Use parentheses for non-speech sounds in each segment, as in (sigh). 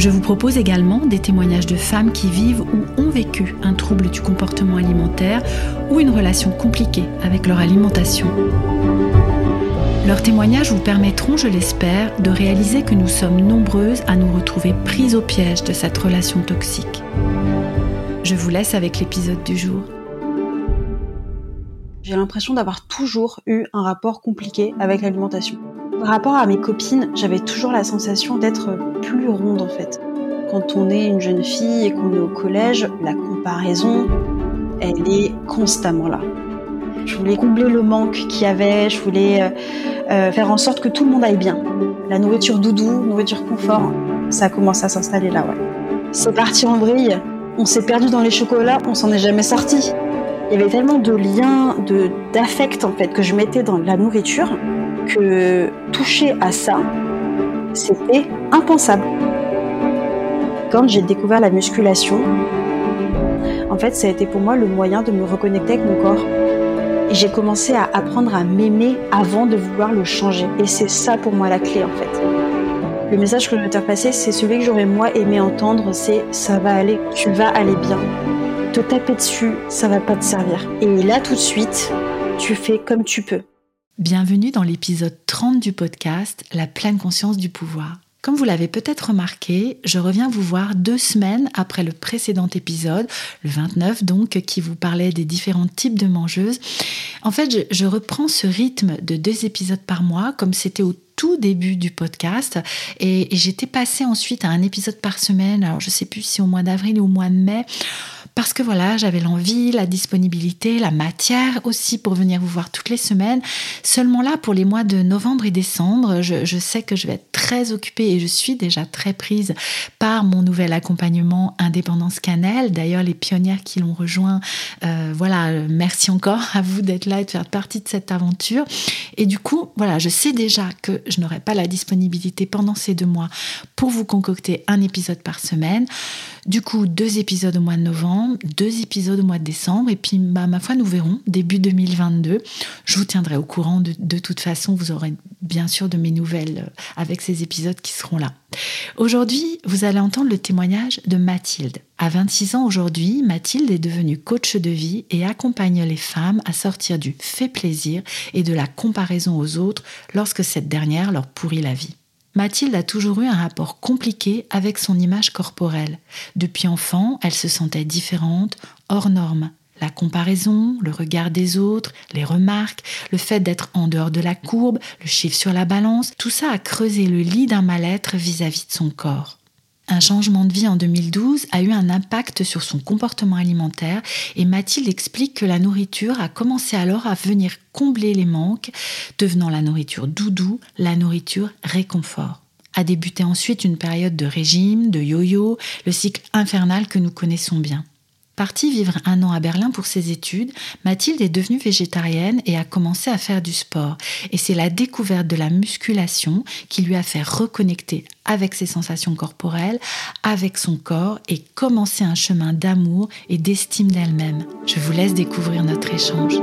Je vous propose également des témoignages de femmes qui vivent ou ont vécu un trouble du comportement alimentaire ou une relation compliquée avec leur alimentation. Leurs témoignages vous permettront, je l'espère, de réaliser que nous sommes nombreuses à nous retrouver prises au piège de cette relation toxique. Je vous laisse avec l'épisode du jour. J'ai l'impression d'avoir toujours eu un rapport compliqué avec l'alimentation. Par rapport à mes copines, j'avais toujours la sensation d'être plus ronde en fait. Quand on est une jeune fille et qu'on est au collège, la comparaison, elle est constamment là. Je voulais combler le manque qu'il y avait, je voulais euh, euh, faire en sorte que tout le monde aille bien. La nourriture doudou, nourriture confort, ça a commencé à s'installer là. C'est parti en vrille, on s'est perdu dans les chocolats, on s'en est jamais sorti. Il y avait tellement de liens, de en fait que je mettais dans la nourriture que toucher à ça, c'était impensable. Quand j'ai découvert la musculation, en fait, ça a été pour moi le moyen de me reconnecter avec mon corps. Et j'ai commencé à apprendre à m'aimer avant de vouloir le changer. Et c'est ça pour moi la clé, en fait. Le message que je veux te passer, c'est celui que j'aurais moi aimé entendre, c'est ça va aller, tu vas aller bien. Te taper dessus, ça va pas te servir. Et là, tout de suite, tu fais comme tu peux. Bienvenue dans l'épisode 30 du podcast La pleine conscience du pouvoir. Comme vous l'avez peut-être remarqué, je reviens vous voir deux semaines après le précédent épisode, le 29 donc, qui vous parlait des différents types de mangeuses. En fait, je, reprends ce rythme de deux épisodes par mois, comme c'était au tout début du podcast et, j'étais passée ensuite à un épisode par semaine. Alors je sais plus si au mois d'avril ou au mois de mai parce que voilà, j'avais l'envie, la disponibilité, la matière aussi pour venir vous voir toutes les semaines. Seulement là, pour les mois de novembre et décembre, je, sais que je vais être très occupée et je suis déjà très prise par mon nouvel accompagnement Indépendance Cannelle. D'ailleurs, les pionnières qui l'ont rejoint, euh, voilà, merci encore à vous d'être là et de faire partie de cette aventure. Et du coup, voilà, je sais déjà que je n'aurai pas la disponibilité pendant ces deux mois pour vous concocter un épisode par semaine. Du coup, deux épisodes au mois de novembre, deux épisodes au mois de décembre, et puis bah, ma foi, nous verrons début 2022. Je vous tiendrai au courant de, de toute façon, vous aurez bien sûr de mes nouvelles euh, avec ces épisodes qui seront là. Aujourd'hui, vous allez entendre le témoignage de Mathilde. À 26 ans aujourd'hui, Mathilde est devenue coach de vie et accompagne les femmes à sortir du fait plaisir et de la comparaison aux autres lorsque cette dernière leur pourrit la vie. Mathilde a toujours eu un rapport compliqué avec son image corporelle. Depuis enfant, elle se sentait différente, hors norme. La comparaison, le regard des autres, les remarques, le fait d'être en dehors de la courbe, le chiffre sur la balance, tout ça a creusé le lit d'un mal-être vis-à-vis de son corps. Un changement de vie en 2012 a eu un impact sur son comportement alimentaire et Mathilde explique que la nourriture a commencé alors à venir combler les manques, devenant la nourriture doudou, la nourriture réconfort. A débuté ensuite une période de régime, de yo-yo, le cycle infernal que nous connaissons bien. Partie vivre un an à Berlin pour ses études, Mathilde est devenue végétarienne et a commencé à faire du sport. Et c'est la découverte de la musculation qui lui a fait reconnecter avec ses sensations corporelles, avec son corps et commencer un chemin d'amour et d'estime d'elle-même. Je vous laisse découvrir notre échange.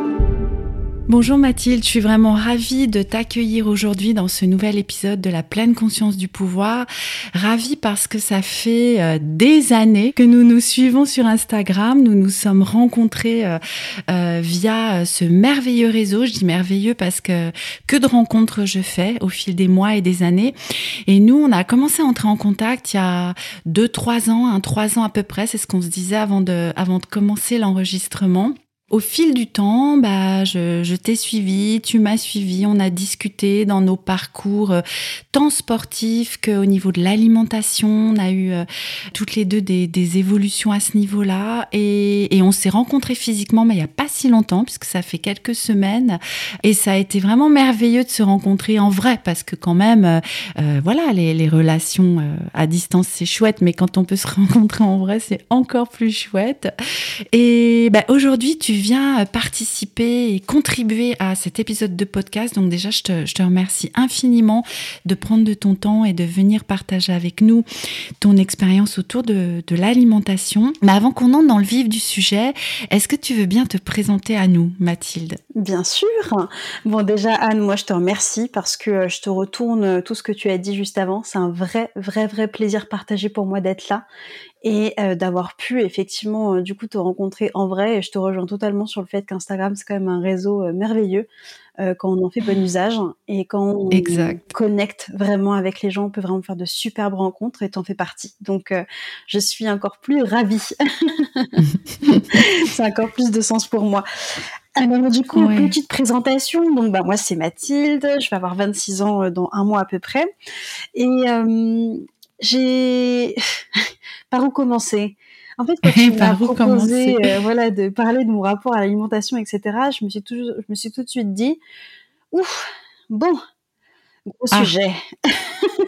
Bonjour Mathilde, je suis vraiment ravie de t'accueillir aujourd'hui dans ce nouvel épisode de la pleine conscience du pouvoir. Ravie parce que ça fait euh, des années que nous nous suivons sur Instagram. Nous nous sommes rencontrés euh, euh, via ce merveilleux réseau. Je dis merveilleux parce que que de rencontres je fais au fil des mois et des années. Et nous, on a commencé à entrer en contact il y a deux, trois ans, un trois ans à peu près. C'est ce qu'on se disait avant de, avant de commencer l'enregistrement. Au fil du temps, bah, je, t'ai suivi, tu m'as suivi, on a discuté dans nos parcours euh, tant sportifs qu'au niveau de l'alimentation. On a eu euh, toutes les deux des, évolutions à ce niveau-là et, on s'est rencontrés physiquement, mais il n'y a pas si longtemps, puisque ça fait quelques semaines. Et ça a été vraiment merveilleux de se rencontrer en vrai, parce que quand même, euh, voilà, les, relations à distance, c'est chouette, mais quand on peut se (laughs) rencontrer en vrai, c'est encore plus chouette. Et bah, aujourd'hui, tu viens participer et contribuer à cet épisode de podcast. Donc déjà, je te, remercie infiniment de prendre de ton temps et de venir partager avec nous ton expérience autour de, l'alimentation. Mais avant qu'on entre dans le vif du sujet, est-ce que tu veux bien te présenter à nous, Mathilde? Bien sûr. Bon, déjà, Anne, moi, je te remercie parce que euh, je te retourne tout ce que tu as dit juste avant. C'est un vrai, vrai, vrai plaisir partagé pour moi d'être là et euh, d'avoir pu effectivement euh, du coup te rencontrer en vrai. Et je te rejoins totalement sur le fait qu'Instagram c'est quand même un réseau euh, merveilleux quand on en fait bon usage et quand on connecte vraiment avec les gens, on peut vraiment faire de superbes rencontres et t'en fais partie. Donc je suis encore plus ravie. (laughs) (laughs) c'est encore plus de sens pour moi. Alors du coup, petite présentation. Donc bah moi c'est Mathilde, je vais avoir 26 ans dans un mois à peu près. Et j'ai (laughs) par où commencer? En fait, quand tu m'as proposé, euh, voilà, de parler de mon rapport à l'alimentation, etc., je me suis toujours, je me suis tout de suite dit, ouf, bon, gros ah. sujet.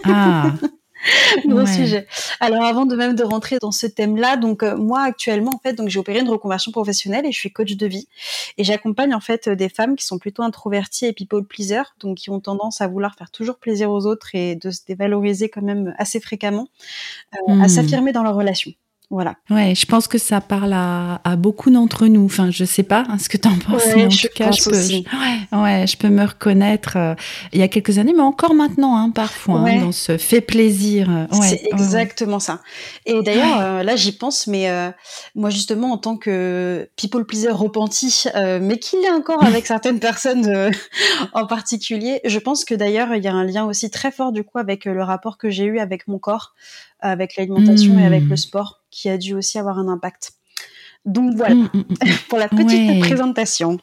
ah. (laughs) (laughs) Gros sujet. Alors avant de même de rentrer dans ce thème-là, donc euh, moi actuellement en fait, donc j'ai opéré une reconversion professionnelle et je suis coach de vie et j'accompagne en fait des femmes qui sont plutôt introverties et people pleaser, donc qui ont tendance à vouloir faire toujours plaisir aux autres et de se dévaloriser quand même assez fréquemment, euh, à hmm. s'affirmer dans leurs relations. Voilà. Ouais, je pense que ça parle à, beaucoup d'entre nous. Enfin, je sais pas hein, ce que tu en penses, mais en tout cas, je peux, ouais, je peux me reconnaître euh, il y a quelques années, mais encore maintenant, hein, parfois, hein, dans ce fait plaisir. Euh, c'est exactement ça. Et d'ailleurs, euh, là, j'y pense, mais moi, justement, en tant que people pleaser repenti, mais qu'il est encore avec (laughs) certaines personnes en particulier, je pense que d'ailleurs, il y a un lien aussi très fort, du coup, avec le rapport que j'ai eu avec mon corps avec l'alimentation et avec le hmm. sport, qui a dû aussi avoir un impact. Donc voilà, hmm, hmm, (laughs) pour la petite présentation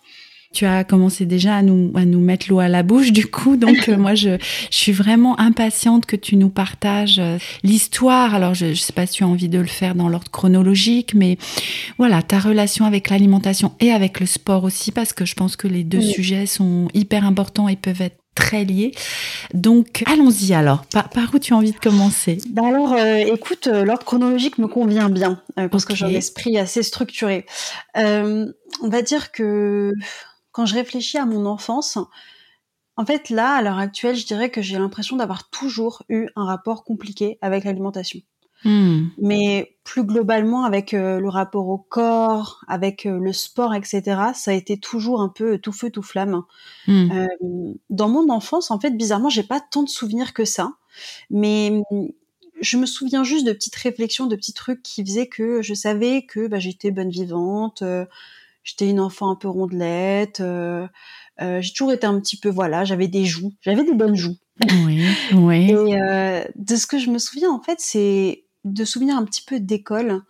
tu as commencé déjà à nous, à nous mettre l'eau à la bouche du coup. Donc euh, (laughs) moi, je, je, suis vraiment impatiente que tu nous partages euh, l'histoire. Alors je ne sais pas si tu as envie de le faire dans l'ordre chronologique, mais voilà, ta relation avec l'alimentation et avec le sport aussi, parce que je pense que les deux sujets sont hyper importants et peuvent être très liés. Donc, allons-y alors. Par, où tu as envie de commencer? Bah Alors, euh, écoute, euh, l'ordre chronologique me convient bien euh, parce que j'ai un esprit assez structuré. on va dire que quand je réfléchis à mon enfance, en fait, là, à l'heure actuelle, je dirais que j'ai l'impression d'avoir toujours eu un rapport compliqué avec l'alimentation. Hmm. Mais plus globalement, avec euh, le rapport au corps, avec euh, le sport, etc., ça a été toujours un peu tout feu, tout flamme. Hmm. Euh, dans mon enfance, en fait, bizarrement, j'ai pas tant de souvenirs que ça. Mais je me souviens juste de petites réflexions, de petits trucs qui faisaient que je savais que bah, j'étais bonne vivante, j'étais une enfant un peu rondelette. j'ai toujours été un petit peu, voilà, j'avais des joues, j'avais des bonnes joues. Oui, oui. Et de ce que je me souviens, en fait, c'est de souvenirs un petit peu d'école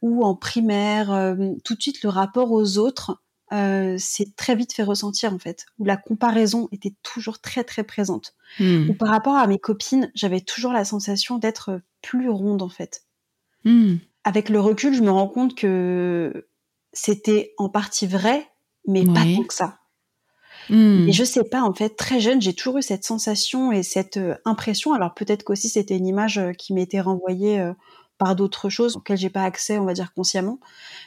où en primaire, euh, tout de suite le rapport aux autres euh, s'est très vite fait ressentir en fait, où la comparaison était toujours très très présente. Hmm. Ou par rapport à mes copines, j'avais toujours la sensation d'être plus ronde en fait. Hmm. Avec le recul, je me rends compte que c'était en partie vrai, mais pas tant que ça. Hmm. Et je sais pas, en fait, très jeune, j'ai toujours eu cette sensation et cette euh, impression. Alors peut-être qu'aussi c'était une image euh, qui m'était renvoyée euh, par d'autres choses auxquelles j'ai pas accès, on va dire consciemment.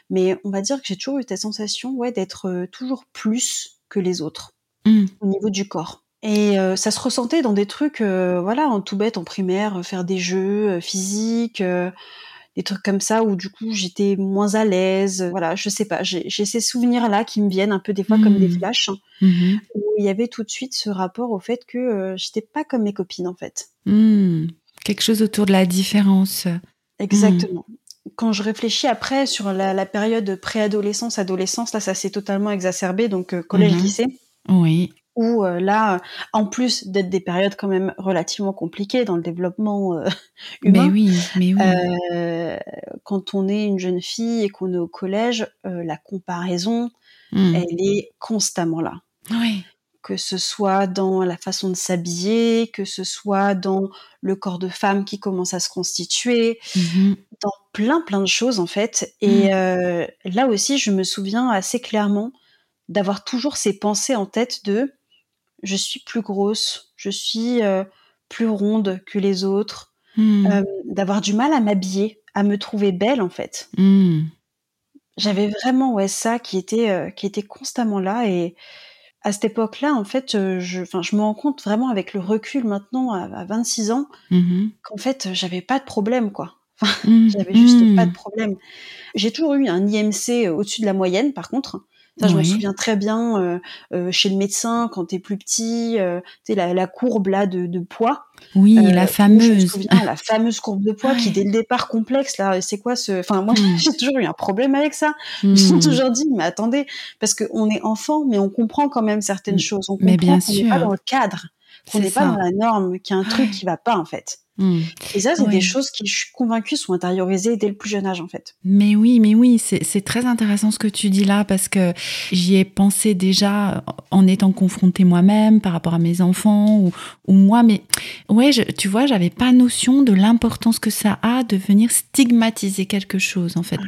Mais on va dire que j'ai toujours eu cette sensation, ouais, d'être toujours plus que les autres hmm. au niveau du corps. Et ça se ressentait dans des trucs, voilà, en tout bête, en primaire, faire des jeux physiques des trucs comme ça où du coup j'étais moins à l'aise. Voilà, je sais pas, j'ai ces souvenirs-là qui me viennent un peu des fois comme des mmh. flashs, mmh où il y avait tout de suite ce rapport au fait que euh, j'étais pas comme mes copines en fait. Mmh. Quelque chose autour de la différence. Exactement. Quand je réfléchis après sur la, période préadolescence, adolescence, là ça s'est totalement exacerbé, donc euh, collège-lycée. Oui. Où là, en plus d'être des périodes quand même relativement compliquées dans le développement (laughs) humain, mais oui, mais oui. quand on est une jeune fille et qu'on est au collège, la comparaison, mmh. elle est constamment là. Oui que ce soit dans la façon de s'habiller, que ce soit dans le corps de femme qui commence à se constituer, mmh dans plein plein de choses en fait. Et mmh. euh, là aussi, je me souviens assez clairement d'avoir toujours ces pensées en tête de je suis plus grosse, je suis euh, plus ronde que les autres, mmh. euh, d'avoir du mal à m'habiller, à me trouver belle en fait. J'avais vraiment ouais ça qui était qui était constamment là et à cette époque-là, en fait, euh, je, enfin, je me rends compte vraiment avec le recul maintenant à, 26 ans mmh qu'en fait, j'avais pas de problème, quoi. (laughs) Mmh. j'avais juste pas de problème. J'ai toujours eu un IMC euh, au-dessus de la moyenne, par contre. Ça, je me souviens très bien euh, euh, chez le médecin quand t'es plus petit, euh, tu sais la, la, courbe là de, de poids. Oui, euh, la fameuse. la (laughs) fameuse courbe de poids qui dès le départ complexe là. C'est quoi ce Enfin moi mm. (laughs) j'ai toujours eu un problème avec ça. Je me suis mm. toujours dit mais attendez parce que on est enfant mais on comprend quand même certaines mm. choses. On comprend mais bien sûr. pas dans le cadre, qu'on n'est pas dans la norme, qu'il y a un truc qui va pas en fait. Hmm. Et ça, c'est des choses qui, je suis convaincue, sont intériorisées dès le plus jeune âge, en fait. Mais oui, mais oui, c'est très intéressant ce que tu dis là, parce que j'y ai pensé déjà en étant confrontée moi-même par rapport à mes enfants ou, ou moi. Mais ouais, je, tu vois, j'avais pas notion de l'importance que ça a de venir stigmatiser quelque chose, en fait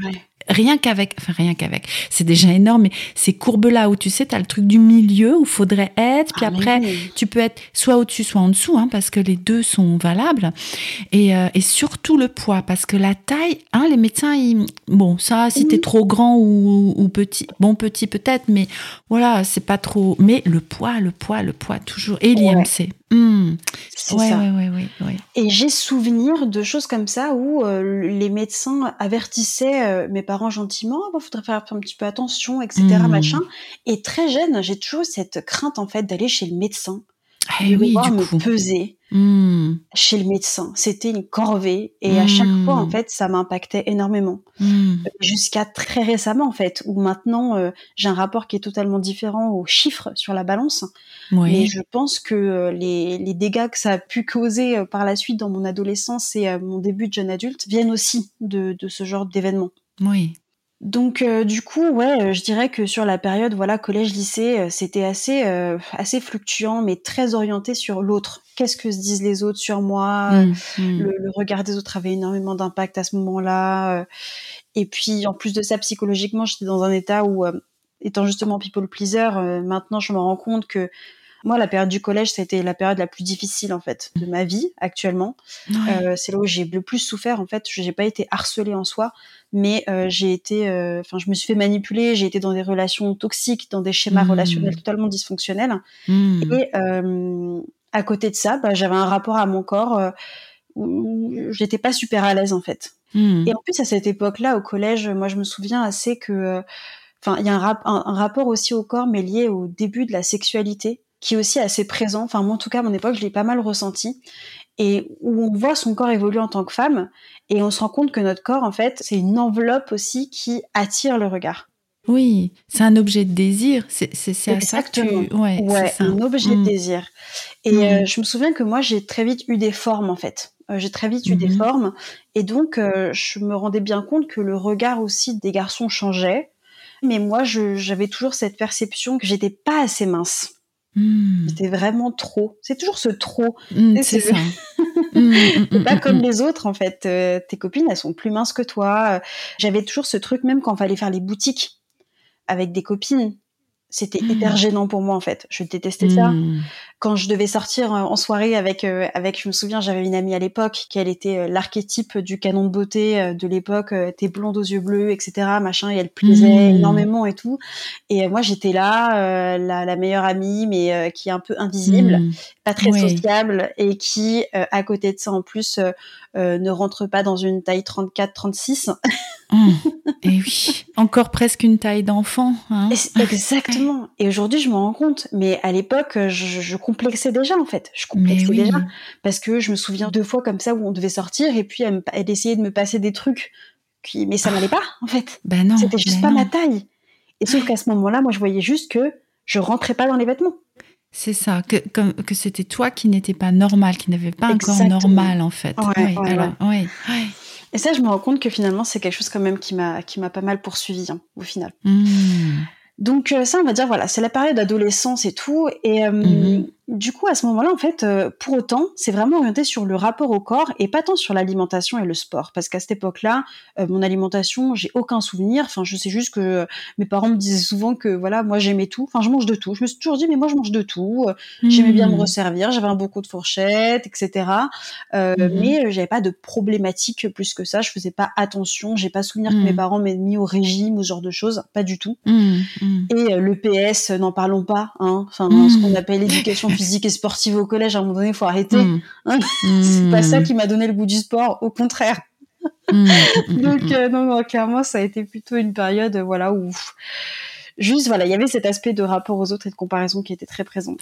rien qu'avec, enfin rien qu'avec, c'est déjà énorme, mais ces courbes-là où tu sais, tu as le truc du milieu où faudrait être, puis ah, après, tu peux être soit au-dessus, soit en dessous, hein, parce que les deux sont valables. Et, euh, et surtout le poids, parce que la taille, hein, les médecins, ils, bon, ça, si t'es trop grand ou, ou petit, bon, petit peut-être, mais voilà, c'est pas trop. Mais le poids, le poids, le poiid, toujours. Et l'IMC. Hmm. C'est ça. Et j'ai souvenir de choses comme ça où euh, les médecins avertissaient euh, mes parents gentiment, il faudrait faire un petit peu attention, etc. Hmm. Machin. Et très jeune, j'ai toujours cette crainte en fait d'aller chez le médecin ah, et oui, du me peser hmm. chez le médecin. C'était une corvée et à chaque fois en hmm. fait ça m'impactait énormément. Hmm. Jusqu'à très récemment en fait où maintenant euh, j'ai un rapport qui est totalement différent aux chiffres sur la balance. Mais je pense que euh, les, les, dégâts que ça a pu causer euh, par la suite dans mon adolescence et mon début de jeune adulte viennent aussi de, de ce genre d'événements. Oui. Donc euh, du coup, ouais, euh, je dirais que sur la période voilà collège-lycée, euh, c'était assez assez fluctuant, mais très orienté sur l'autre. Qu'est-ce que se disent les autres sur moi? Mmh, mmh. Le, regard des autres avait énormément d'impact à ce moment-là. et puis en plus de ça, psychologiquement, j'étais dans un état où, étant justement people pleaser, maintenant je me rends compte que moi, la période du collège, c'était la période la plus difficile en fait de ma vie actuellement. Euh, c'est là où j'ai le plus souffert en fait. Je n'ai pas été harcelée en soi, mais euh, j'ai été, euh, enfin, je me suis fait manipuler. J'ai été dans des relations toxiques, dans des schémas mmh. relationnels totalement dysfonctionnels. Mmh. Et à côté de ça, bah, j'avais un rapport à mon corps où j'étais pas super à l'aise en fait. Mmh. Et en plus à cette époque-là, au collège, moi je me souviens assez que, enfin, il y a un, un, rapport aussi au corps, mais lié au début de la sexualité qui est aussi assez présent. Enfin, moi, en tout cas, à mon époque, je l'ai pas mal ressenti. Et où on voit son corps évoluer en tant que femme, et on se rend compte que notre corps, en fait, c'est une enveloppe aussi qui attire le regard. Oui, c'est un objet de désir. C'est à ça que tu... Ouais, ouais un objet de mm. désir. Et mm. euh, je me souviens que moi, j'ai très vite eu des formes, en fait. Euh, j'ai très vite eu des mm-hmm. formes. Et donc, euh, je me rendais bien compte que le regard aussi des garçons changeait. Mais moi, j'avais toujours cette perception que j'étais pas assez mince. Hmm. C'était vraiment trop. C'est toujours ce trop. Hmm, c'est ça. (laughs) Hmm, pas comme les autres en fait. Euh, tes copines, elles sont plus minces que toi. J'avais toujours ce truc même quand il fallait faire les boutiques avec des copines. C'était hyper gênant pour moi en fait. Je détestais ça quand je devais sortir euh, en soirée avec euh, avec je me souviens j'avais une amie à l'époque qui elle était euh, l'archétype du canon de beauté de l'époque était blonde aux yeux bleus etc machin et elle plaisait mmh. énormément et tout et moi j'étais là la, la, meilleure amie mais qui est un peu invisible mmh. pas très sociable et qui à côté de ça en plus ne rentre pas dans une taille 34 36 (laughs) mmh. et oui encore presque une taille d'enfant hein. exactement et aujourd'hui je me rends compte mais à l'époque je, je complexais déjà en fait. Je complexais déjà parce que je me souviens deux fois comme ça où on devait sortir et puis elle, essayait de me passer des trucs qui, mais ça n'allait pas en fait. Ben non. C'était juste ben pas ma taille. Et sauf qu'à ce moment-là, moi je voyais juste que je rentrais pas dans les vêtements. C'est ça, que, que c'était toi qui n'étais pas normal, qui n'avait pas un corps normal en fait. Ouais, ouais, Et ça, je me rends compte que finalement, c'est quelque chose quand même qui m'a qui m'a pas mal poursuivi hein, au final. Mmh. Donc euh, ça, on va dire, voilà, c'est la période d'adolescence et tout. Et euh, mmh du coup, à ce moment-là, en fait, euh, pour autant, c'est vraiment orienté sur le rapport au corps et pas tant sur l'alimentation et le sport. Parce qu'à cette époque-là, euh, mon alimentation, j'ai aucun souvenir. Enfin, je sais juste que mes parents me disaient souvent que, voilà, moi, j'aimais tout. Enfin, je mange de tout. Je me suis toujours dit, mais moi, je mange de tout. J'aimais bien me mmh. resservir. J'avais un beau coup de fourchette, etc. Euh, mmh mais j'avais pas de problématique plus que ça. Je faisais pas attention. J'ai pas souvenir que mes parents m'aient mis au régime ou ce genre de choses. Pas du tout. Et le PS, n'en parlons pas. Hein. Enfin, ce qu'on appelle l'éducation (laughs) physique et sportive au collège, à un moment donné, il faut arrêter. Mm. Hein c'est pas ça mm. qui m'a donné le goût du sport, au contraire. Mm. Donc, euh, non, clairement, ça a été plutôt une période, euh, voilà, où juste, voilà, il y avait cet aspect de rapport aux autres et de comparaison qui était très présent.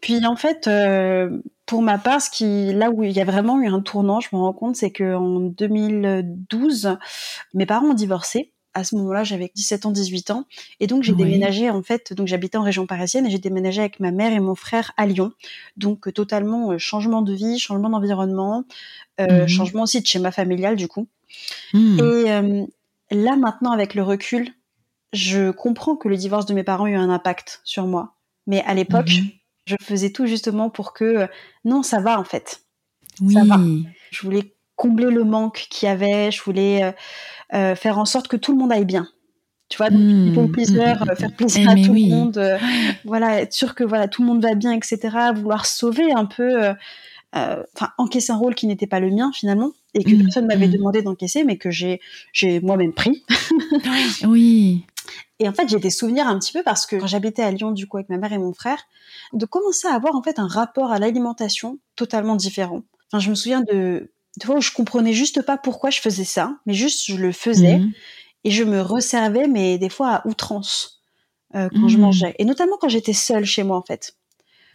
Puis en fait, euh, pour ma part, ce qui, là où il y a vraiment eu un tournant, je me rends compte, c'est qu'en 2012, mes parents ont divorcé à ce moment-là, j'avais 17 ans, 18 ans. Et donc, j'ai déménagé, en fait, donc j'habitais en région parisienne et j'ai déménagé avec ma mère et mon frère à Lyon. Donc, euh, totalement euh, changement de vie, changement d'environnement, euh, mmh changement aussi de schéma familial, du coup. Mmh. Et là, maintenant, avec le recul, je comprends que le divorce de mes parents a eu un impact sur moi. Mais à l'époque, mmh je faisais tout justement pour que, non, ça va, en fait. Oui. Ça va. Je voulais combler le manque qu'il y avait, je voulais euh, faire en sorte que tout le monde aille bien. Tu vois, donc mmh, bon plaisir, mmh, faire plaisir à tout le monde, euh, voilà, être sûr que voilà tout le monde va bien, etc. Vouloir sauver un peu, euh, enfin encaisser un rôle qui n'était pas le mien finalement et que personne personne m'avait demandé d'encaisser, mais que j'ai j'ai moi-même pris. oui. Et en fait, j'ai des souvenirs un petit peu parce que quand j'habitais à Lyon, du coup, avec ma mère et mon frère, de commencer à avoir en fait un rapport à l'alimentation totalement différent. Enfin, je me souviens de des fois où je comprenais juste pas pourquoi je faisais ça, mais juste je le faisais mmh. et je me resservais, mais des fois à outrance euh, quand je mmh. mangeais, et notamment quand j'étais seule chez moi en fait.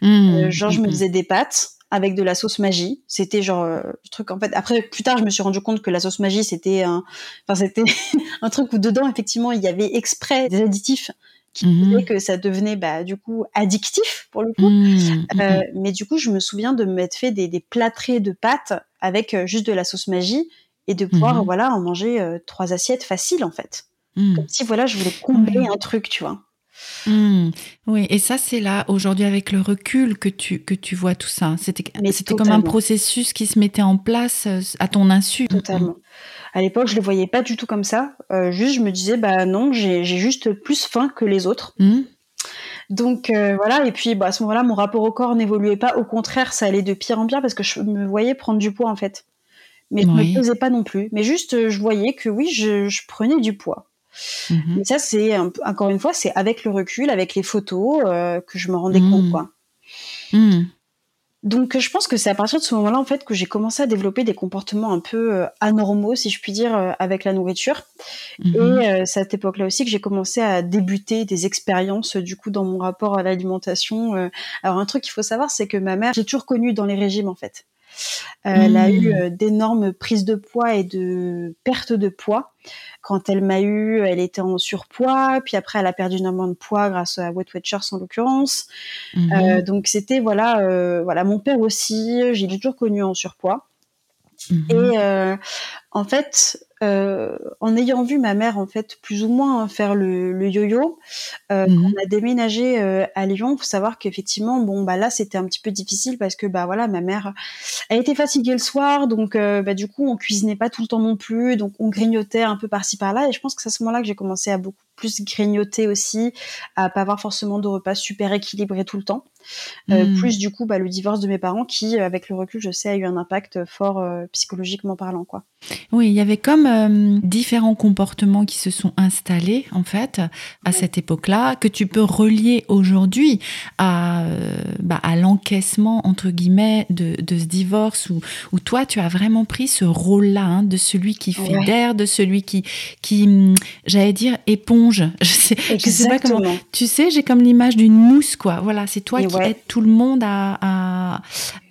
Mmh. Euh, genre je me faisais des pâtes avec de la sauce magie. C'était genre euh, truc en fait. Après plus tard je me suis rendu compte que la sauce magie c'était un, enfin c'était (laughs) un truc où dedans effectivement il y avait exprès des additifs qui mmh. que ça devenait bah, du coup addictif pour le coup. Mmh. Euh, mais du coup, je me souviens de m'être fait des, des plâtrés de pâtes avec euh, juste de la sauce magie et de pouvoir mmh. voilà en manger euh, trois assiettes faciles en fait. Comme si voilà, je voulais combler un truc, tu vois. Oui, et ça, c'est là, aujourd'hui, avec le recul, que tu, que tu vois tout ça. C'était comme un processus qui se mettait en place à ton insu. Totalement. À l'époque, je le voyais pas du tout comme ça. Euh, juste, je me disais, bah non, j'ai juste plus faim que les autres. Mmh. Donc euh, voilà, et puis bah, à ce moment-là, mon rapport au corps n'évoluait pas. Au contraire, ça allait de pire en pire parce que je me voyais prendre du poids en fait. Mais je ne me pesais pas non plus. Mais juste, euh, je voyais que oui, je, prenais du poids. Mais ça, c'est encore une fois, c'est avec le recul, avec les photos que je me rendais compte, mmh. quoi. Donc je pense que c'est à partir de ce moment-là en fait que j'ai commencé à développer des comportements un peu euh, anormaux si je puis dire euh, avec la nourriture. Mhm. Et euh, c'est à cette époque-là aussi que j'ai commencé à débuter des expériences du coup dans mon rapport à l'alimentation. alors un truc qu'il faut savoir c'est que ma mère j'ai toujours connu dans les régimes en fait. Elle a eu mmh. d'énormes prises de poids et de pertes de poids. Quand elle m'a eu, elle était en surpoids, puis après elle a perdu énormément de poids grâce à Wet Watchers en l'occurrence. Mmh. donc c'était voilà, voilà mon père aussi, j'ai toujours connu en surpoids. Mmh. Et en fait, euh, en ayant vu ma mère en fait plus ou moins faire le, yo-yo, euh, mhm. on a déménagé euh, à Lyon. Faut savoir qu'effectivement, bon bah là c'était un petit peu difficile parce que bah voilà ma mère, elle était fatiguée le soir, donc bah du coup on cuisinait pas tout le temps non plus, donc on grignotait un peu par-ci par-là. Et je pense que c'est à ce moment-là que j'ai commencé à beaucoup plus grignoter aussi, à pas avoir forcément de repas super équilibrés tout le temps. Euh, hmm. Plus du coup, bah, le divorce de mes parents qui, avec le recul, je sais, a eu un impact fort euh, psychologiquement parlant, quoi. Oui, il y avait comme euh, différents comportements qui se sont installés en fait à cette époque-là que tu peux relier aujourd'hui à, bah, à l'encaissement entre guillemets de, de, ce divorce où, où toi tu as vraiment pris ce rôle-là hein, de celui qui fédère, de celui qui, qui hum, j'allais dire éponge. (laughs) Je sais, je sais pas comment. Tu sais, j'ai comme l'image d'une mousse quoi. Voilà, c'est toi qui aide tout le monde à,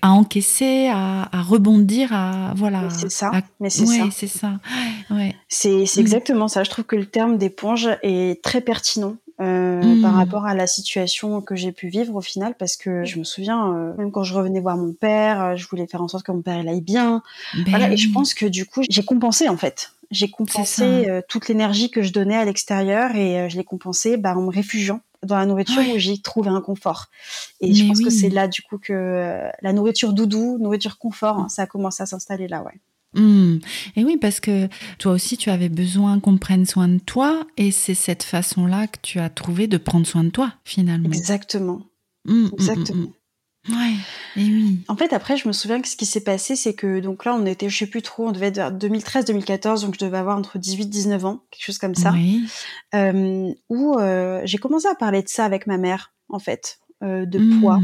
à, encaisser, à, rebondir, à voilà. C'est ça. Mais c'est ça. C'est ça. C'est mm. exactement ça. Je trouve que le terme d'éponge est très pertinent. euh, par rapport à la situation que j'ai pu vivre au final, parce que je me souviens, euh, même quand je revenais voir mon père, euh, je voulais faire en sorte que mon père il aille bien. Ben voilà, et je pense que du coup, j'ai compensé en fait. J'ai compensé euh, toute l'énergie que je donnais à l'extérieur et euh, je l'ai compensé bah, en me réfugiant dans la nourriture Ouais. où j'ai trouvé un confort. Et je pense que c'est là du coup que euh, la nourriture doudou, nourriture confort, hein, ça a commencé à s'installer là, ouais. Hmm. Et oui, parce que toi aussi, tu avais besoin qu'on prenne soin de toi, et c'est cette façon-là que tu as trouvé de prendre soin de toi, finalement. Exactement, Hmm, hmm, exactement. Ouais, et oui. En fait, après, je me souviens que ce qui s'est passé, c'est que donc là, on était, je sais plus trop, on devait être vers 2013-2014, donc je devais avoir entre 18-19 ans, quelque chose comme ça, Oui. euh, où euh, j'ai commencé à parler de ça avec ma mère, en fait, euh, de Hmm. poids.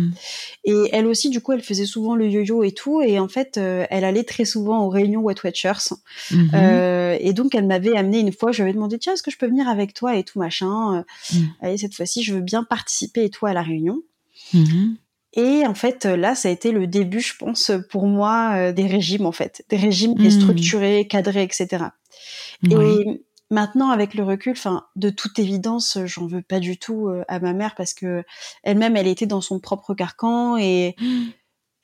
Et elle aussi, du coup, elle faisait souvent le yo-yo et tout, et en fait, euh, elle allait très souvent aux réunions Wet Watchers. Mhm. Euh, et donc, elle m'avait amené une fois, je lui avais demandé, tiens, est-ce que je peux venir avec toi et tout machin. Euh, Mm. Allez, cette fois-ci, je veux bien participer et tout à la réunion. Et en fait, là, ça a été le début, je pense, pour moi, euh, des régimes, en fait. Des régimes et Mm. structurés, cadrés, etc. Et maintenant, avec le recul, enfin, de toute évidence, j'en veux pas du tout euh, à ma mère parce que elle-même, elle était dans son propre carcan et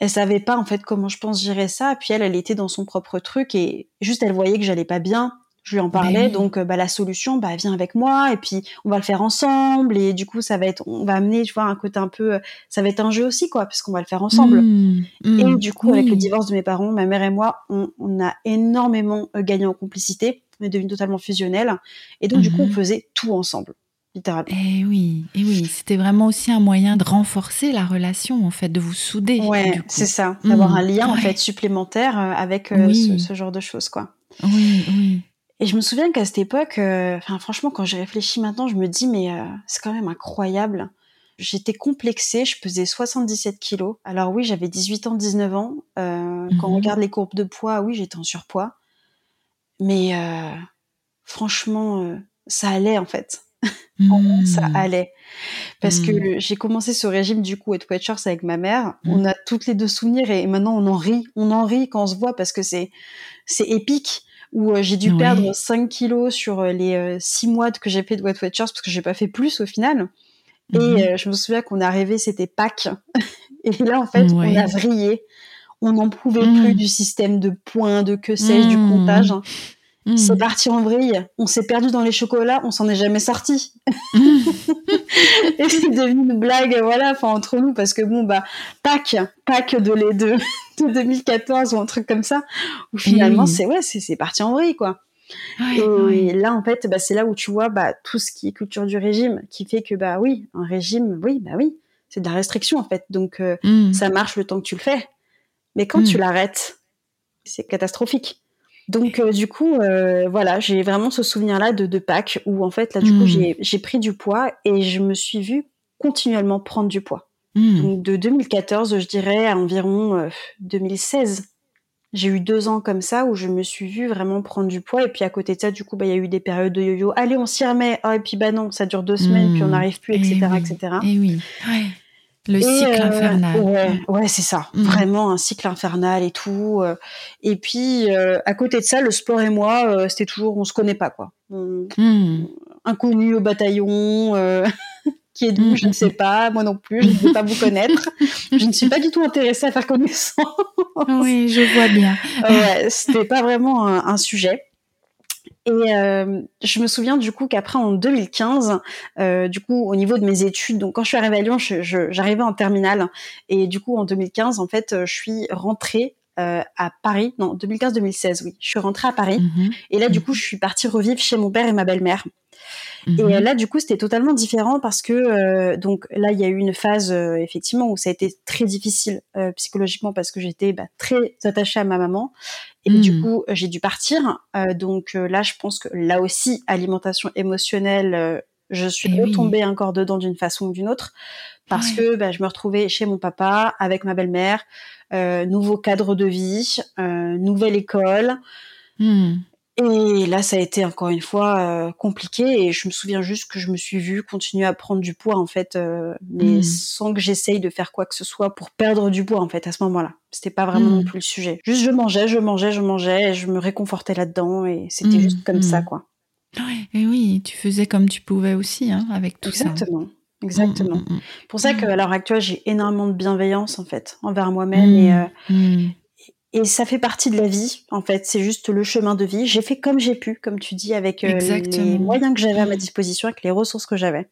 elle savait pas, en fait, comment je pense gérer ça. Puis elle, elle était dans son propre truc et juste, elle voyait que j'allais pas bien. Je lui en parlais, Ben oui. donc euh, bah, la solution, bah viens avec moi et puis on va le faire ensemble et du coup ça va être, on va amener, tu vois, un côté un peu, euh, ça va être un jeu aussi quoi, parce qu'on va le faire ensemble. Hmm. Hmm. Et du coup, avec le divorce de mes parents, ma mère et moi, on, on a énormément euh, gagné en complicité. On est devenus totalement fusionnels. Et donc, du coup, on Mhm. faisait tout ensemble, littéralement. Eh oui, et oui, c'était vraiment aussi un moyen de renforcer la relation, en fait, de vous souder. Ouais, c'est ça. D'avoir un lien, en fait, supplémentaire avec Oui. ce, ce genre de choses, quoi. Oui, oui. Et je me souviens qu'à cette époque, euh, enfin, franchement, quand j'y réfléchis maintenant, je me dis, mais euh, c'est quand même incroyable. J'étais complexée, je pesais 77 kilos. Alors oui, j'avais 18 ans, 19 ans. Euh, Quand on Mhm. regarde les courbes de poids, oui, j'étais en surpoids. Mais euh, franchement, euh, ça allait en fait. (laughs) Hmm. Ça allait. Parce que Mm. le- j'ai commencé ce régime du coup Wet Watchers avec ma mère. Mm. On a toutes les deux souvenirs et maintenant on en rit. On en rit quand on se voit parce que c'est c'est épique. Où euh, j'ai dû Oui. perdre 5 kilos sur euh, les 6 mois que j'ai fait de Wet Watchers parce que j'ai pas fait plus au final. Mhm. Et euh, je me souviens qu'on arrivé, c'était Pâques. (laughs) et là, en fait, Ouais. on a vrillé. On n'en pouvait Mm. plus du système de points, de que sais-je, du Mm. comptage. Hmm. C'est parti en vrille. On s'est perdu dans les chocolats, on s'en est jamais sorti. (laughs) (laughs) Et c'est devenu une blague, voilà, enfin entre nous, parce que bon, bah, Pâques, Pâques de les deux, de 2014 ou un truc comme ça, où finalement, oui. c'est ouais, c'est parti en vrille, quoi. Et là, en fait, bah, c'est là où tu vois bah, tout ce qui est culture du régime, qui fait que, bah oui, un régime, oui, bah oui, c'est de la restriction, en fait. Donc, euh, Hmm. ça marche le temps que tu le fais. Mais quand Mm. tu l'arrêtes, c'est catastrophique. Donc, euh, du coup, euh, voilà, j'ai vraiment ce souvenir-là de, de Pâques où, en fait, là, du Mm. coup, j'ai j'ai pris du poids et je me suis vue continuellement prendre du poids. Hmm. Donc, de 2014, je dirais, à environ euh, 2016. J'ai eu deux ans comme ça où je me suis vue vraiment prendre du poids. Et puis, à côté de ça, du coup, bah, il y a eu des périodes de yo-yo. Allez, on s'y remet. Ah, et puis, bah non, ça dure deux semaines, puis on Hmm. n'arrive plus, Eh etc., oui. etc. Eh oui, ouais. Le Et, cycle euh, infernal. Ouais, ouais, c'est ça. Vraiment un cycle infernal et tout. euh. Et puis, euh, à côté de ça, le sport et moi, euh, c'était toujours, on se connaît pas, quoi. On- Hmm. Inconnu au bataillon, euh, (laughs) qui est d'où, je ne sais pas, moi non plus, je ne veux pas vous connaître. je ne suis pas du tout intéressée à faire connaissance. Oui, je vois bien. ouais, c'était pas vraiment un, un sujet. Et euh, je me souviens du coup qu'après en 2015, euh, du coup au niveau de mes études, donc quand je suis arrivée à Lyon, j'arrivais en terminale et du coup en 2015 en fait, euh, je suis rentrée euh, à Paris, non 2015-2016 oui, je suis rentrée à Paris Mhm. et là du coup je suis partie revivre chez mon père et ma belle-mère. Et Mhm. euh, là, du coup, c'était totalement différent parce que euh, donc là, il y a eu une phase euh, effectivement où ça a été très difficile euh, psychologiquement parce que j'étais bah, très attachée à ma maman et du coup, j'ai dû partir. Euh, donc euh, là, je pense que là aussi, alimentation émotionnelle, euh, je suis Eh oui. retombée encore dedans d'une façon ou d'une autre parce Ouais. que bah, je me retrouvais chez mon papa avec ma belle-mère, euh, nouveau cadre de vie, euh, nouvelle école. Hmm. Et là, ça a été encore une fois euh, compliqué et je me souviens juste que je me suis vue continuer à prendre du poids en fait, euh, mais Mm. sans que j'essaye de faire quoi que ce soit pour perdre du poids en fait à ce moment-là. C'était pas vraiment Mm. non plus le sujet. Juste je mangeais, je mangeais, je mangeais et je me réconfortais là-dedans et c'était Mm, juste comme ça quoi. et oui, tu faisais comme tu pouvais aussi hein, avec tout ça. Exactement. Exactement. Pour ça qu'à l'heure actuelle, j'ai énormément de bienveillance en fait envers moi-même et, euh, et ça fait partie de la vie en fait. C'est juste le chemin de vie. J'ai fait comme j'ai pu, comme tu dis, avec euh, les moyens que j'avais à ma disposition, avec les ressources que j'avais.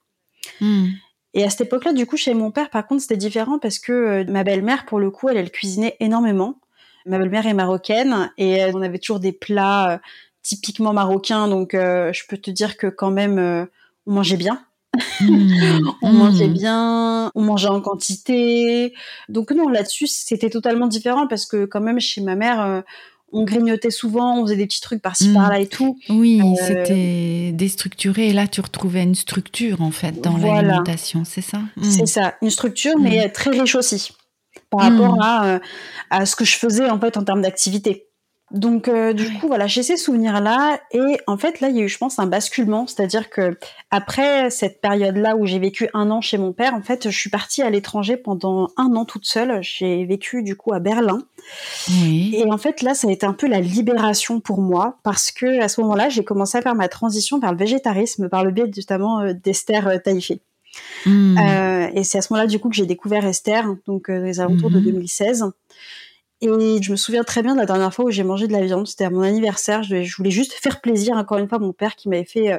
Et à cette époque-là, du coup, chez mon père, par contre, c'était différent parce que euh, ma belle-mère, pour le coup, elle, elle cuisinait énormément. Ma belle-mère est marocaine et on avait toujours des plats typiquement marocains. Donc, je peux te dire que quand même, on mangeait bien. Mmh. on mangeait mmh. bien, on mangeait en quantité. Donc non, là-dessus, c'était totalement différent parce que quand même chez ma mère, euh, on grignotait souvent, on faisait des petits trucs par-ci mmh. par-là et tout. Oui, euh, c'était déstructuré et là tu retrouvais une structure en fait dans l'alimentation, c'est ça? C'est ça, une structure mais très riche aussi par rapport à, euh, à ce que je faisais en fait en termes d'activité. Donc euh, du coup voilà j'ai ces souvenirs là et en fait là il y a eu je pense un basculement. C'est-à-dire que après cette période là où j'ai vécu un an chez mon père en fait je suis partie à l'étranger pendant un an toute seule. J'ai vécu du coup à Berlin. Et en fait là ça a été un peu la libération pour moi parce que à ce moment-là j'ai commencé à faire ma transition vers le végétarisme par le biais notamment euh, d'Esther euh, Taïfé. Hmm. et c'est à ce moment-là du coup que j'ai découvert Esther donc les alentours de 2016 hmm. Et je me souviens très bien de la dernière fois où j'ai mangé de la viande. C'était à mon anniversaire. Je, voulais juste faire plaisir, encore une fois, mon père qui m'avait fait euh,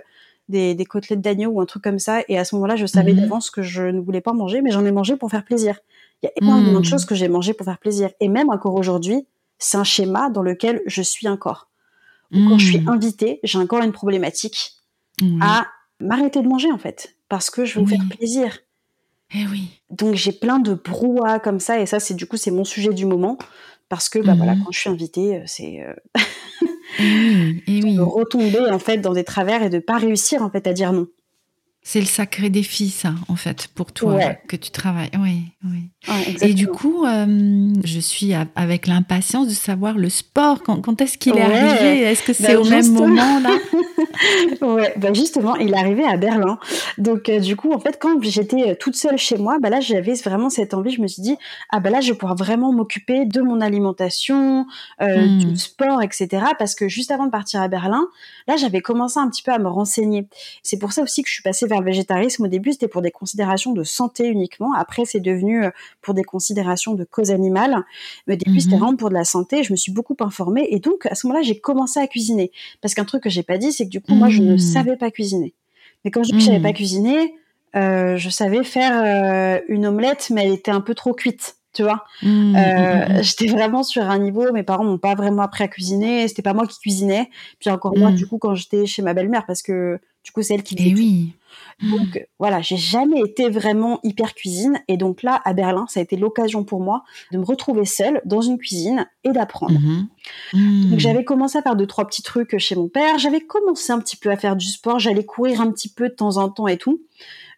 des, côtelettes d'agneau ou un truc comme ça. Et à ce moment-là, je savais mhm. d'avance que je ne voulais pas manger, mais j'en ai mangé pour faire plaisir. Il y a énormément de mhm. choses que j'ai mangé pour faire plaisir. Et même encore aujourd'hui, c'est un schéma dans lequel je suis encore. Quand je suis mhm. invitée, j'ai encore une problématique à m'arrêter de manger, en fait. Parce que je veux vous faire plaisir. Eh oui. Donc j'ai plein de brouhaha comme ça et ça c'est du coup c'est mon sujet du moment parce que bah voilà mmh. quand je suis invitée euh, c'est euh... oui, (laughs) et oui. de retomber en fait dans des travers et de pas réussir en fait à dire non. C'est le sacré défi, ça, en fait, pour toi, que tu travailles. Oui, oui. et du coup, euh, je suis avec l'impatience de savoir le sport. Quand, est-ce qu'il est arrivé? Est-ce que c'est bah, au même moment là? (laughs) Ouais, bah justement, il est arrivé à Berlin. Donc, euh, du coup, en fait, quand j'étais euh, toute seule chez moi, bah là, j'avais vraiment cette envie. Je me suis dit, ah bah là, je vais pouvoir vraiment m'occuper de mon alimentation, hmm. du sport, etc. Parce que juste avant de partir à Berlin, là, j'avais commencé un petit peu à me renseigner. C'est pour ça aussi que je suis passée vers le végétarisme, au début, c'était pour des considérations de santé uniquement. Après, c'est devenu euh, pour des considérations de cause animale. Mais au début, c'était mhm. vraiment pour de la santé. Je me suis beaucoup informée. Et donc, à ce moment-là, j'ai commencé à cuisiner. Parce qu'un truc que j'ai pas dit, c'est que du coup, moi, je ne mhm. savais pas cuisiner. Mais quand je ne savais pas mhm. cuisiner, euh, je savais faire euh, une omelette, mais elle était un peu trop cuite tu vois. (laughs) J'étais vraiment sur un niveau, mes parents m'ont pas vraiment appris à cuisiner, c'était pas moi qui cuisinais, puis encore moins du coup quand j'étais chez ma belle-mère parce que du coup c'est elle qui Et eh oui. Donc voilà, j'ai jamais été vraiment hyper cuisine et donc là à Berlin, ça a été l'occasion pour moi de me retrouver seule dans une cuisine et d'apprendre. Mhm. Donc j'avais commencé à faire deux trois petits trucs chez mon père, j'avais commencé un petit peu à faire du sport, j'allais courir un petit peu de temps en temps et tout,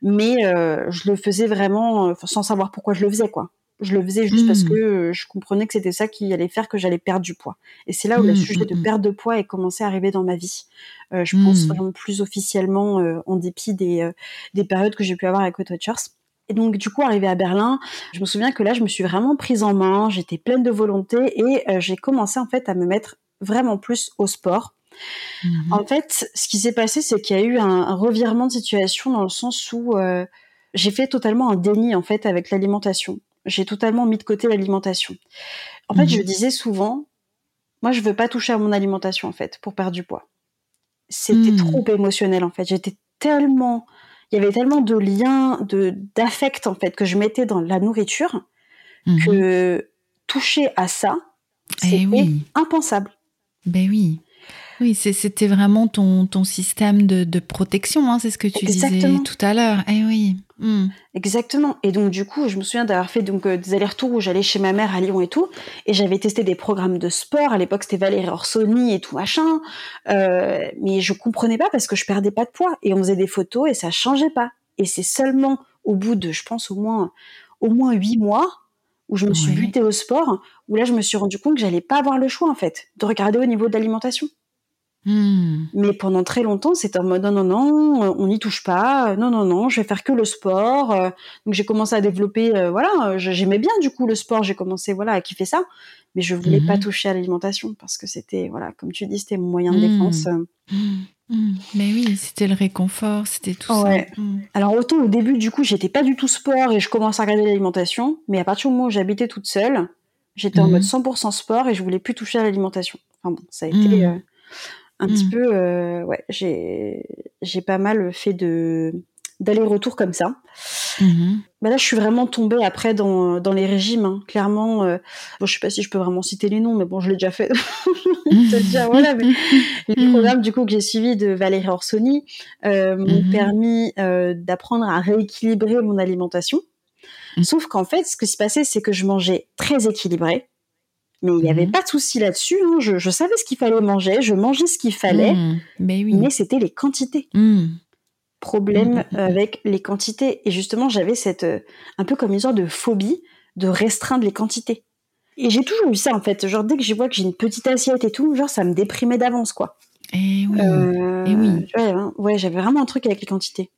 mais euh, je le faisais vraiment euh, sans savoir pourquoi je le faisais quoi. Je le faisais juste parce hmm. que euh, je comprenais que c'était ça qui allait faire que j'allais perdre du poids. Et c'est là où le hmm, sujet de hmm, perte de poids est commencé à arriver dans ma vie. Euh, je pense vraiment plus officiellement, euh, en dépit des, des périodes que j'ai pu avoir avec Weight Watchers. Et donc, du coup, arrivé à Berlin, je me souviens que là, je me suis vraiment prise en main, j'étais pleine de volonté et j'ai commencé en fait à me mettre vraiment plus au sport. En fait, ce qui s'est passé, c'est qu'il y a eu un, un, revirement de situation dans le sens où j'ai fait totalement un déni en fait avec l'alimentation j'ai totalement mis de côté l'alimentation. En fait, je mhm. disais souvent, moi, je veux pas toucher à mon alimentation, en fait, pour perdre du poids. C'était hmm. trop émotionnel, en fait. J'étais tellement, il y avait tellement de liens, de d'affect, en fait, que je mettais dans la nourriture, mhm. que toucher à ça, eh c'était impensable. Ben oui. Oui, c'était vraiment ton, ton système de, protection, hein, c'est ce que tu disais tout à l'heure. Eh oui. Hmm. Exactement. Et donc du coup, je me souviens d'avoir fait donc euh, des allers-retours où j'allais chez ma mère à Lyon et tout, et j'avais testé des programmes de sport. À l'époque, c'était Valérie Orsoni et tout machin. Euh, mais je comprenais pas parce que je perdais pas de poids et on faisait des photos et ça changeait pas. Et c'est seulement au bout de, je pense au moins au moins huit mois où je me suis butée au sport, où là je me suis rendu compte que j'allais pas avoir le choix en fait de regarder au niveau de l'alimentation. Hmm. Mais pendant très longtemps, c'était en mode non, non, non, on n'y touche pas, non, non, non, je vais faire que le sport. Donc j'ai commencé à développer, voilà, j'aimais bien du coup le sport, j'ai commencé voilà à kiffer ça, mais je voulais pas mhm. toucher à l'alimentation parce que c'était, voilà, comme tu dis, c'était mon moyen de hmm. défense. Hmm. Mais oui, c'était le réconfort, c'était tout ça. Alors autant au début, du coup, j'étais pas du tout sport et je commençais à regarder l'alimentation, mais à partir du moment où j'habitais toute seule, j'étais en mode 100% sport et je voulais plus toucher à l'alimentation. Enfin bon, ça a été un petit mmh. peu, euh, ouais, j'ai j'ai pas mal fait de d'aller-retour comme ça. Mmh. Bah là, je suis vraiment tombée après dans, dans les régimes. Hein. Clairement, euh, bon, je sais pas si je peux vraiment citer les noms, mais bon, je l'ai déjà fait. (laughs) déjà, voilà, mais les mmh. programmes du coup que j'ai suivis de Valérie Orsoni euh, m'ont permis euh, d'apprendre à rééquilibrer mon alimentation. Sauf qu'en fait, ce qui se passait, c'est que je mangeais très équilibré. Mais il n'y avait mhm. pas de souci là-dessus. Hein. Je, savais ce qu'il fallait manger, je mangeais ce qu'il fallait. Mhm. Mais, oui. mais c'était les quantités. Mhm. Problème avec les quantités. Et justement, j'avais cette euh, un peu comme une sorte de phobie de restreindre les quantités. Et j'ai toujours eu ça en fait. Genre dès que je vois que j'ai une petite assiette et tout, genre ça me déprimait d'avance quoi. Et eh oui. Euh, et oui. Hein. Ouais, j'avais vraiment un truc avec les quantités.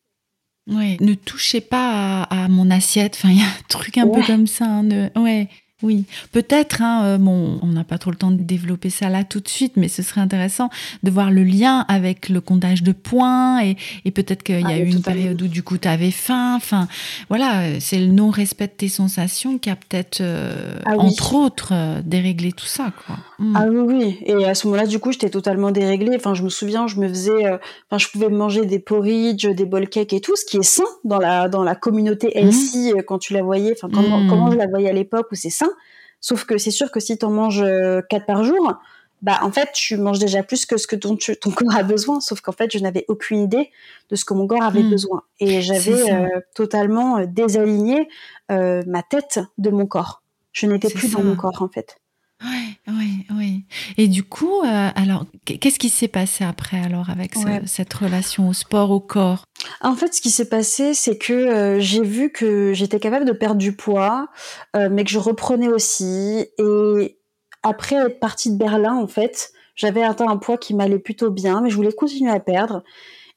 Ouais, ne touchez pas à, mon assiette. Enfin, il y a un truc un peu comme ça. Hein, ouais. Oui, peut-être, hein, euh, bon, on n'a pas trop le temps de développer ça là tout de suite, mais ce serait intéressant de voir le lien avec le comptage de points et, et peut-être qu'il y a ah eu une période où du coup tu avais faim. Enfin, voilà, c'est le non-respect de tes sensations qui a peut-être, euh, ah entre autres, euh, déréglé tout ça. Quoi. Hmm. Ah oui, oui. Et à ce moment-là, du coup, j'étais totalement déréglée. Enfin, je me souviens, je me faisais, enfin, je pouvais manger des porridge, des bol cakes et tout, ce qui est sain dans la, dans la communauté hmm. LC quand tu la voyais, enfin, comment, hmm. comment je la voyais à l'époque où c'est sain. Sauf que c'est sûr que si tu en manges 4 euh, par jour, bah en fait tu manges déjà plus que ce que ton, ton corps a besoin. Sauf qu'en fait je n'avais aucune idée de ce que mon corps avait hmm. besoin et j'avais euh, totalement euh, désaligné ma tête de mon corps. Je n'étais plus dans mon corps en fait. Oui, oui, oui. Et du coup, euh, alors, qu'est-ce qui s'est passé après alors avec cette relation au sport, au corps? En fait, ce qui s'est passé, c'est que euh, j'ai vu que j'étais capable de perdre du poids, euh, mais que je reprenais aussi. Et après être partie de Berlin, en fait, j'avais atteint un poids qui m'allait plutôt bien, mais je voulais continuer à perdre.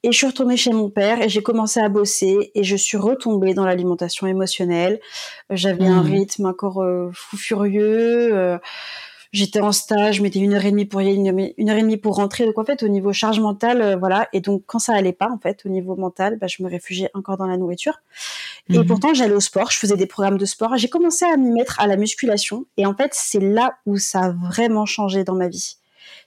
Et je suis retournée chez mon père et j'ai commencé à bosser et je suis retombée dans l'alimentation émotionnelle. J'avais un mmh. rythme encore euh, fou furieux. Euh, j'étais en stage, je mettais une heure et demie pour y aller, une, heure et demie pour rentrer. Donc en fait, au niveau charge mentale, euh, voilà. Et donc quand ça allait pas, en fait, au niveau mental, bah, je me réfugiais encore dans la nourriture. Et mmh. pourtant, j'allais au sport, je faisais des programmes de sport. J'ai commencé à m'y mettre à la musculation. Et en fait, c'est là où ça a vraiment changé dans ma vie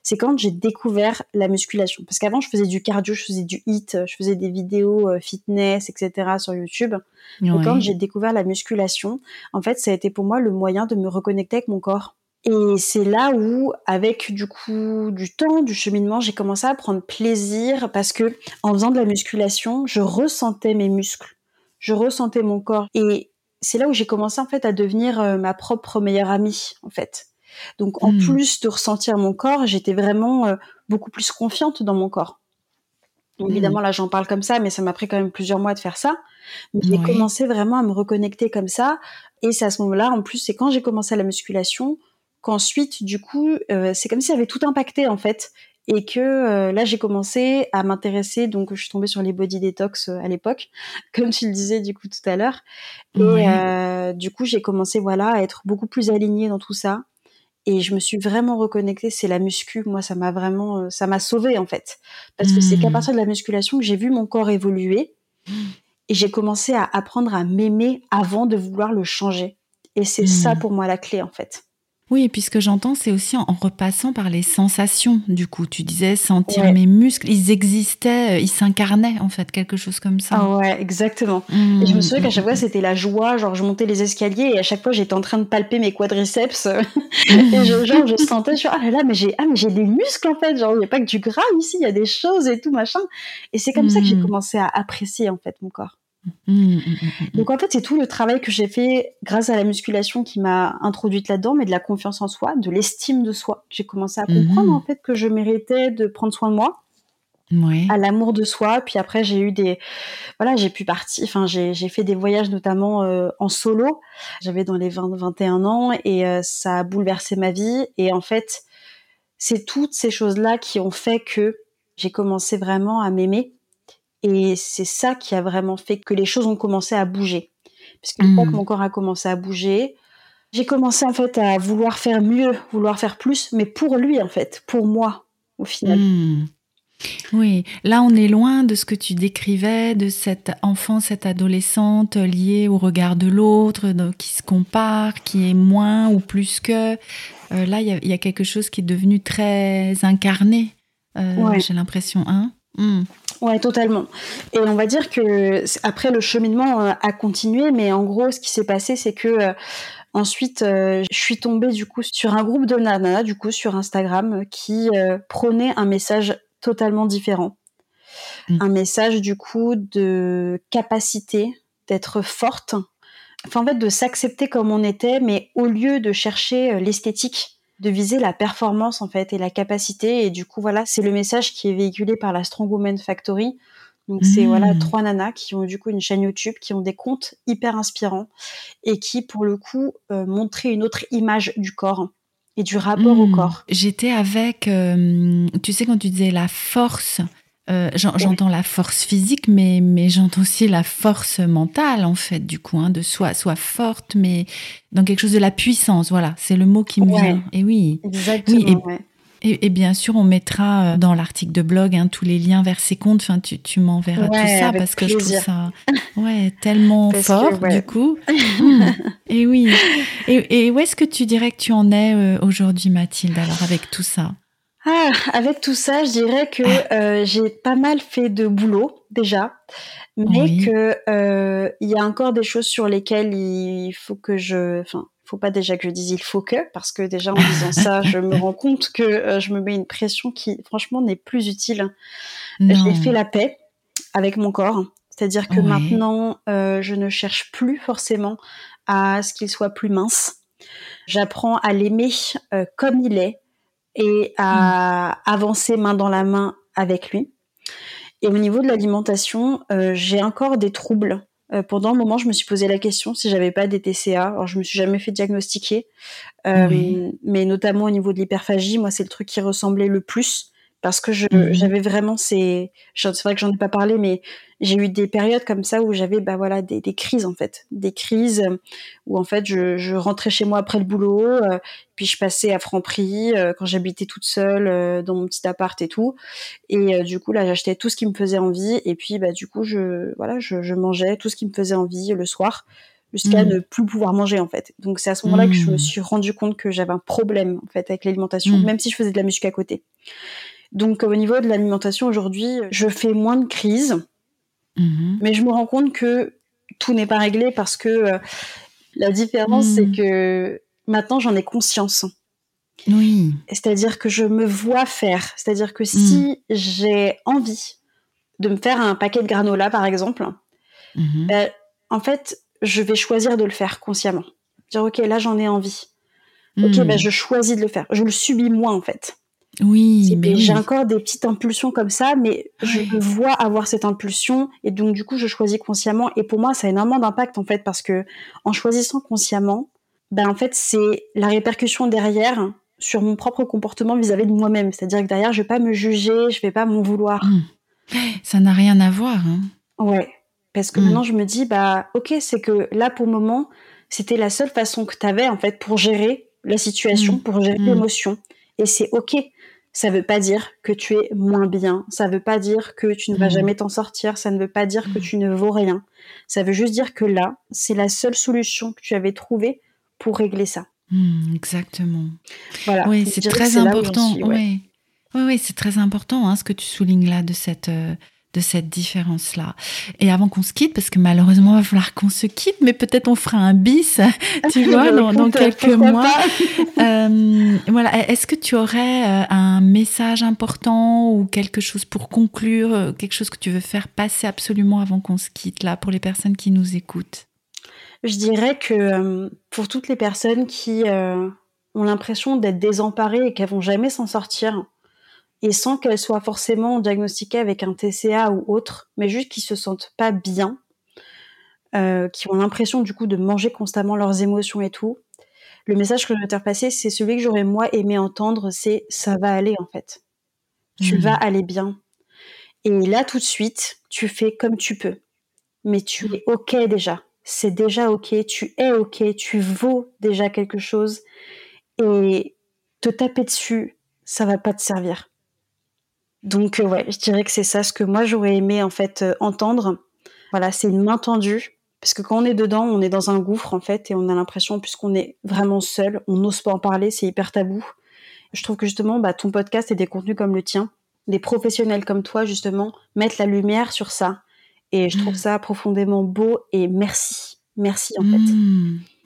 c'est quand j'ai découvert la musculation. Parce qu'avant, je faisais du cardio, je faisais du hit, je faisais des vidéos euh, fitness, etc. sur YouTube. Et quand j'ai découvert la musculation, en fait, ça a été pour moi le moyen de me reconnecter avec mon corps. Et c'est là où, avec du coup du temps, du cheminement, j'ai commencé à prendre plaisir parce que en faisant de la musculation, je ressentais mes muscles, je ressentais mon corps. Et c'est là où j'ai commencé en fait à devenir euh, ma propre meilleure amie en fait. Donc en hmm. plus de ressentir mon corps, j'étais vraiment euh, beaucoup plus confiante dans mon corps. Hmm. Évidemment, là, j'en parle comme ça, mais ça m'a pris quand même plusieurs mois de faire ça. Mais j'ai commencé vraiment à me reconnecter comme ça. Et c'est à ce moment-là, en plus, c'est quand j'ai commencé la musculation, qu'ensuite, du coup, euh, c'est comme si ça avait tout impacté, en fait. Et que euh, là, j'ai commencé à m'intéresser. Donc, je suis tombée sur les body detox à l'époque, (laughs) comme tu le disais, du coup, tout à l'heure. Et du coup, j'ai commencé, voilà, à être beaucoup plus alignée dans tout ça et je me suis vraiment reconnectée. C'est la muscu, moi, ça m'a vraiment, euh, ça m'a sauvée en fait, parce que c'est qu'à mmh. partir de la musculation que j'ai vu mon corps évoluer et j'ai commencé à apprendre à m'aimer avant de vouloir le changer. Et c'est ça mmh. pour moi la clé en fait. Oui, et puis ce que j'entends, c'est aussi en, repassant par les sensations. Du coup, tu disais sentir mes muscles, ils existaient, euh, ils s'incarnaient en fait, quelque chose comme ça. Ah ouais, exactement. Et je me souviens qu'à chaque fois, c'était la joie. Genre, je montais les escaliers et à chaque fois, j'étais en train de palper mes quadriceps (laughs) et je, genre, je sentais, je ah là là, mais j'ai ah mais des muscles en fait. Genre, il n'y a pas que du gras ici, il y a des choses et tout machin. Et c'est comme ça que j'ai mm. commencé à apprécier en fait mon corps. Mmh, mmh, mmh, Donc en fait, c'est tout le travail que j'ai fait grâce à la musculation qui m'a introduite là-dedans, mais de la confiance en soi, de l'estime de soi. J'ai commencé à comprendre en fait que je méritais de prendre soin de moi. à l'amour de soi. Puis après j'ai eu des voilà j'ai pu partir. Enfin j'ai fait des voyages notamment euh, en solo. J'avais dans les 20 21 ans et euh, ça a bouleversé ma vie. Et en fait c'est toutes ces choses-là qui ont fait que j'ai commencé vraiment à m'aimer. Et c'est ça qui a vraiment fait que les choses ont commencé à bouger. Parce que mmh. que mon corps a commencé à bouger, j'ai commencé en fait à vouloir faire mieux, vouloir faire plus, mais pour lui en fait, pour moi au final. Hmm. Oui, là on est loin de ce que tu décrivais, de cette enfant, cette adolescente liée au regard de l'autre, qui se compare, qui est moins ou plus que. Euh, là, il y, a quelque chose qui est devenu très incarné, euh, j'ai l'impression. Hein hmm. Ouais, totalement. Et on va dire que après le cheminement euh, a continué, mais en gros, ce qui s'est passé, c'est que Ensuite, euh, je suis tombée du coup sur un groupe de nanas, du coup sur Instagram, qui euh, prônait un message totalement différent. Mm. Un message du coup de capacité, d'être forte, enfin en fait de s'accepter comme on était, mais au lieu de chercher euh, l'esthétique, de viser la performance en fait et la capacité. Et du coup voilà, c'est le message qui est véhiculé par la Strong Woman Factory donc c'est voilà mmh. trois nanas qui ont du coup une chaîne YouTube, qui ont des comptes hyper inspirants et qui pour le coup euh, montraient une autre image du corps et du rapport au mmh. corps. J'étais avec, euh, tu sais quand tu disais la force, euh, j'entends la force physique, mais, mais j'entends aussi la force mentale, en fait, du coup, hein, de soi, soit forte, mais dans quelque chose de la puissance, voilà, c'est le mot qui me vient. Et oui. Exactement. Et, bien sûr, on mettra euh, dans l'article de blog hein, tous les liens vers ces comptes. Enfin, tu, tu m'enverras tout ça parce que je trouve ça ouais, tellement fort, du coup. (laughs) Hmm. Et oui. Et, où est-ce que tu dirais que tu en es euh, aujourd'hui, Mathilde, alors, avec tout ça? Ah, Avec tout ça, je dirais que ah. euh, j'ai pas mal fait de boulot, déjà. Mais que il y a encore des choses sur lesquelles il faut que je. Enfin, faut pas déjà que je dise il faut que, parce que déjà en disant ça, (laughs) je me rends compte que euh, je me mets une pression qui, franchement, n'est plus utile. J'ai fait la paix avec mon corps, c'est-à-dire que maintenant, euh, je ne cherche plus forcément à ce qu'il soit plus mince. J'apprends à l'aimer euh, comme il est et à hmm. avancer main dans la main avec lui. Et au niveau de l'alimentation, j'ai encore des troubles euh, pendant un moment, je me suis posé la question si j'avais pas des TCA. Alors, je me suis jamais fait diagnostiquer, euh, mais notamment au niveau de l'hyperphagie, moi, c'est le truc qui ressemblait le plus parce que mhm. j'avais vraiment ces c'est vrai que j'en ai pas parlé mais j'ai eu des périodes comme ça où j'avais bah voilà des, des, crises en fait des crises où en fait je, je rentrais chez moi après le boulot euh, puis je passais à Franprix euh, quand j'habitais toute seule euh, dans mon petit appart et tout et du coup là j'achetais tout ce qui me faisait envie et puis bah du coup je voilà je, je mangeais tout ce qui me faisait envie le soir jusqu'à mhm. ne plus pouvoir manger en fait. Donc c'est à ce moment-là que je me mhm. suis rendu compte que j'avais un problème en fait avec l'alimentation, même si je faisais de la muscu à côté. Donc au niveau de l'alimentation aujourd'hui, je fais moins de crises, mhm. mais je me rends compte que tout n'est pas réglé parce que euh, la différence c'est mhm. que maintenant j'en ai conscience. Oui. C'est-à-dire que je me vois faire. C'est-à-dire que si mhm. j'ai envie de me faire un paquet de granola par exemple, ben, en fait je vais choisir de le faire consciemment. Dire ok là j'en ai envie. Ok ben je choisis de le faire. Je le subis moins en fait. Oui, mais j'ai encore des petites impulsions comme ça, mais je vois avoir cette impulsion et donc du coup je choisis consciemment. Et pour moi, ça a énormément d'impact en fait parce que en choisissant consciemment, ben en fait c'est la répercussion derrière sur mon propre comportement vis-à-vis de moi-même. C'est-à-dire que derrière, je vais pas me juger, je vais pas m'en vouloir. Mmh. Ça n'a rien à voir. Hein. Ouais, parce que mmh. maintenant je me dis bah ok, c'est que là pour le moment, c'était la seule façon que tu avais en fait pour gérer la situation, mmh. pour gérer l'émotion. Et c'est ok ça veut pas dire que tu es moins bien, ça veut pas dire que tu ne vas mmh. jamais t'en sortir, ça ne veut pas dire que mmh. tu ne vaux rien. Ça veut juste dire que là, c'est la seule solution que tu avais trouvée pour régler ça. Mmh, exactement. Voilà. Oui, c'est très important. Oui, oui, c'est très important hein, ce que tu soulignes là de cette euh, de cette différence-là. Et avant qu'on se quitte, parce que malheureusement, il va falloir qu'on se quitte, mais peut-être on fera un bis, (laughs) tu vois, dans, quelques mois. (laughs) euh, voilà. Est-ce que tu aurais euh, un message important ou quelque chose pour conclure, euh, quelque chose que tu veux faire passer absolument avant qu'on se quitte, là, pour les personnes qui nous écoutent? Je dirais que euh, pour toutes les personnes qui ont l'impression d'être désemparées et qu'elles vont jamais s'en sortir, et sans qu'elles soient forcément diagnostiquées avec un TCA ou autre, mais juste qu'ils se sentent pas bien, euh, qui ont l'impression du coup de manger constamment leurs émotions et tout. Le message que je vais te repasser, c'est celui que j'aurais moi aimé entendre, c'est ça va aller en fait. Tu Mhm. vas aller bien. Et là, tout de suite, tu fais comme tu peux. Mais tu es OK déjà. C'est déjà OK. Tu es OK. Tu vaux déjà quelque chose. Et te taper dessus, ça va pas te servir. Donc, euh, ouais, je dirais que c'est ça ce que moi j'aurais aimé en fait euh, entendre. Voilà, c'est une main tendue. Parce que quand on est dedans, on est dans un gouffre en fait, et on a l'impression, puisqu'on est vraiment seul, on n'ose pas en parler, c'est hyper tabou. Je trouve que justement, bah, ton podcast et des contenus comme le tien, des professionnels comme toi, justement, mettent la lumière sur ça. Et je trouve Mm. ça profondément beau et merci. Merci en fait.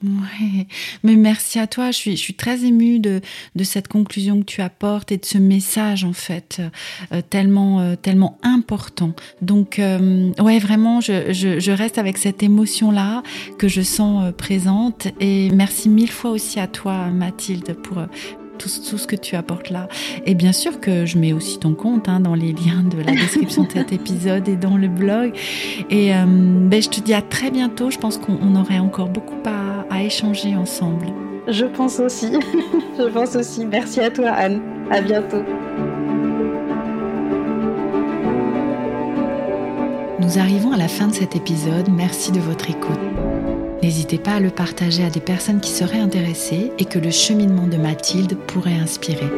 Ouais. Mais merci à toi. Je suis, je suis très émue de, de cette conclusion que tu apportes et de ce message en fait euh, tellement, euh, tellement important. Donc euh, ouais, vraiment, je, je, reste avec cette émotion là que je sens euh, présente et merci mille fois aussi à toi Mathilde pour tout, tout, ce que tu apportes là. Et bien sûr que je mets aussi ton compte hein, dans les liens de la description de cet (laughs) épisode et dans le blog. Et euh, ben, je te dis à très bientôt. Je pense qu'on aurait encore beaucoup à, à, échanger ensemble. Je pense aussi. (laughs) je pense aussi. Merci à toi, Anne. À bientôt. Nous arrivons à la fin de cet épisode. Merci de votre écoute. N'hésitez pas à le partager à des personnes qui seraient intéressées et que le cheminement de Mathilde pourrait inspirer.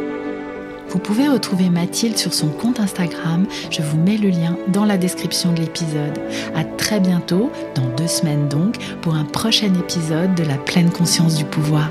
Vous pouvez retrouver Mathilde sur son compte Instagram, je vous mets le lien dans la description de l'épisode. À très bientôt, dans deux semaines donc, pour un prochain épisode de la pleine conscience du pouvoir.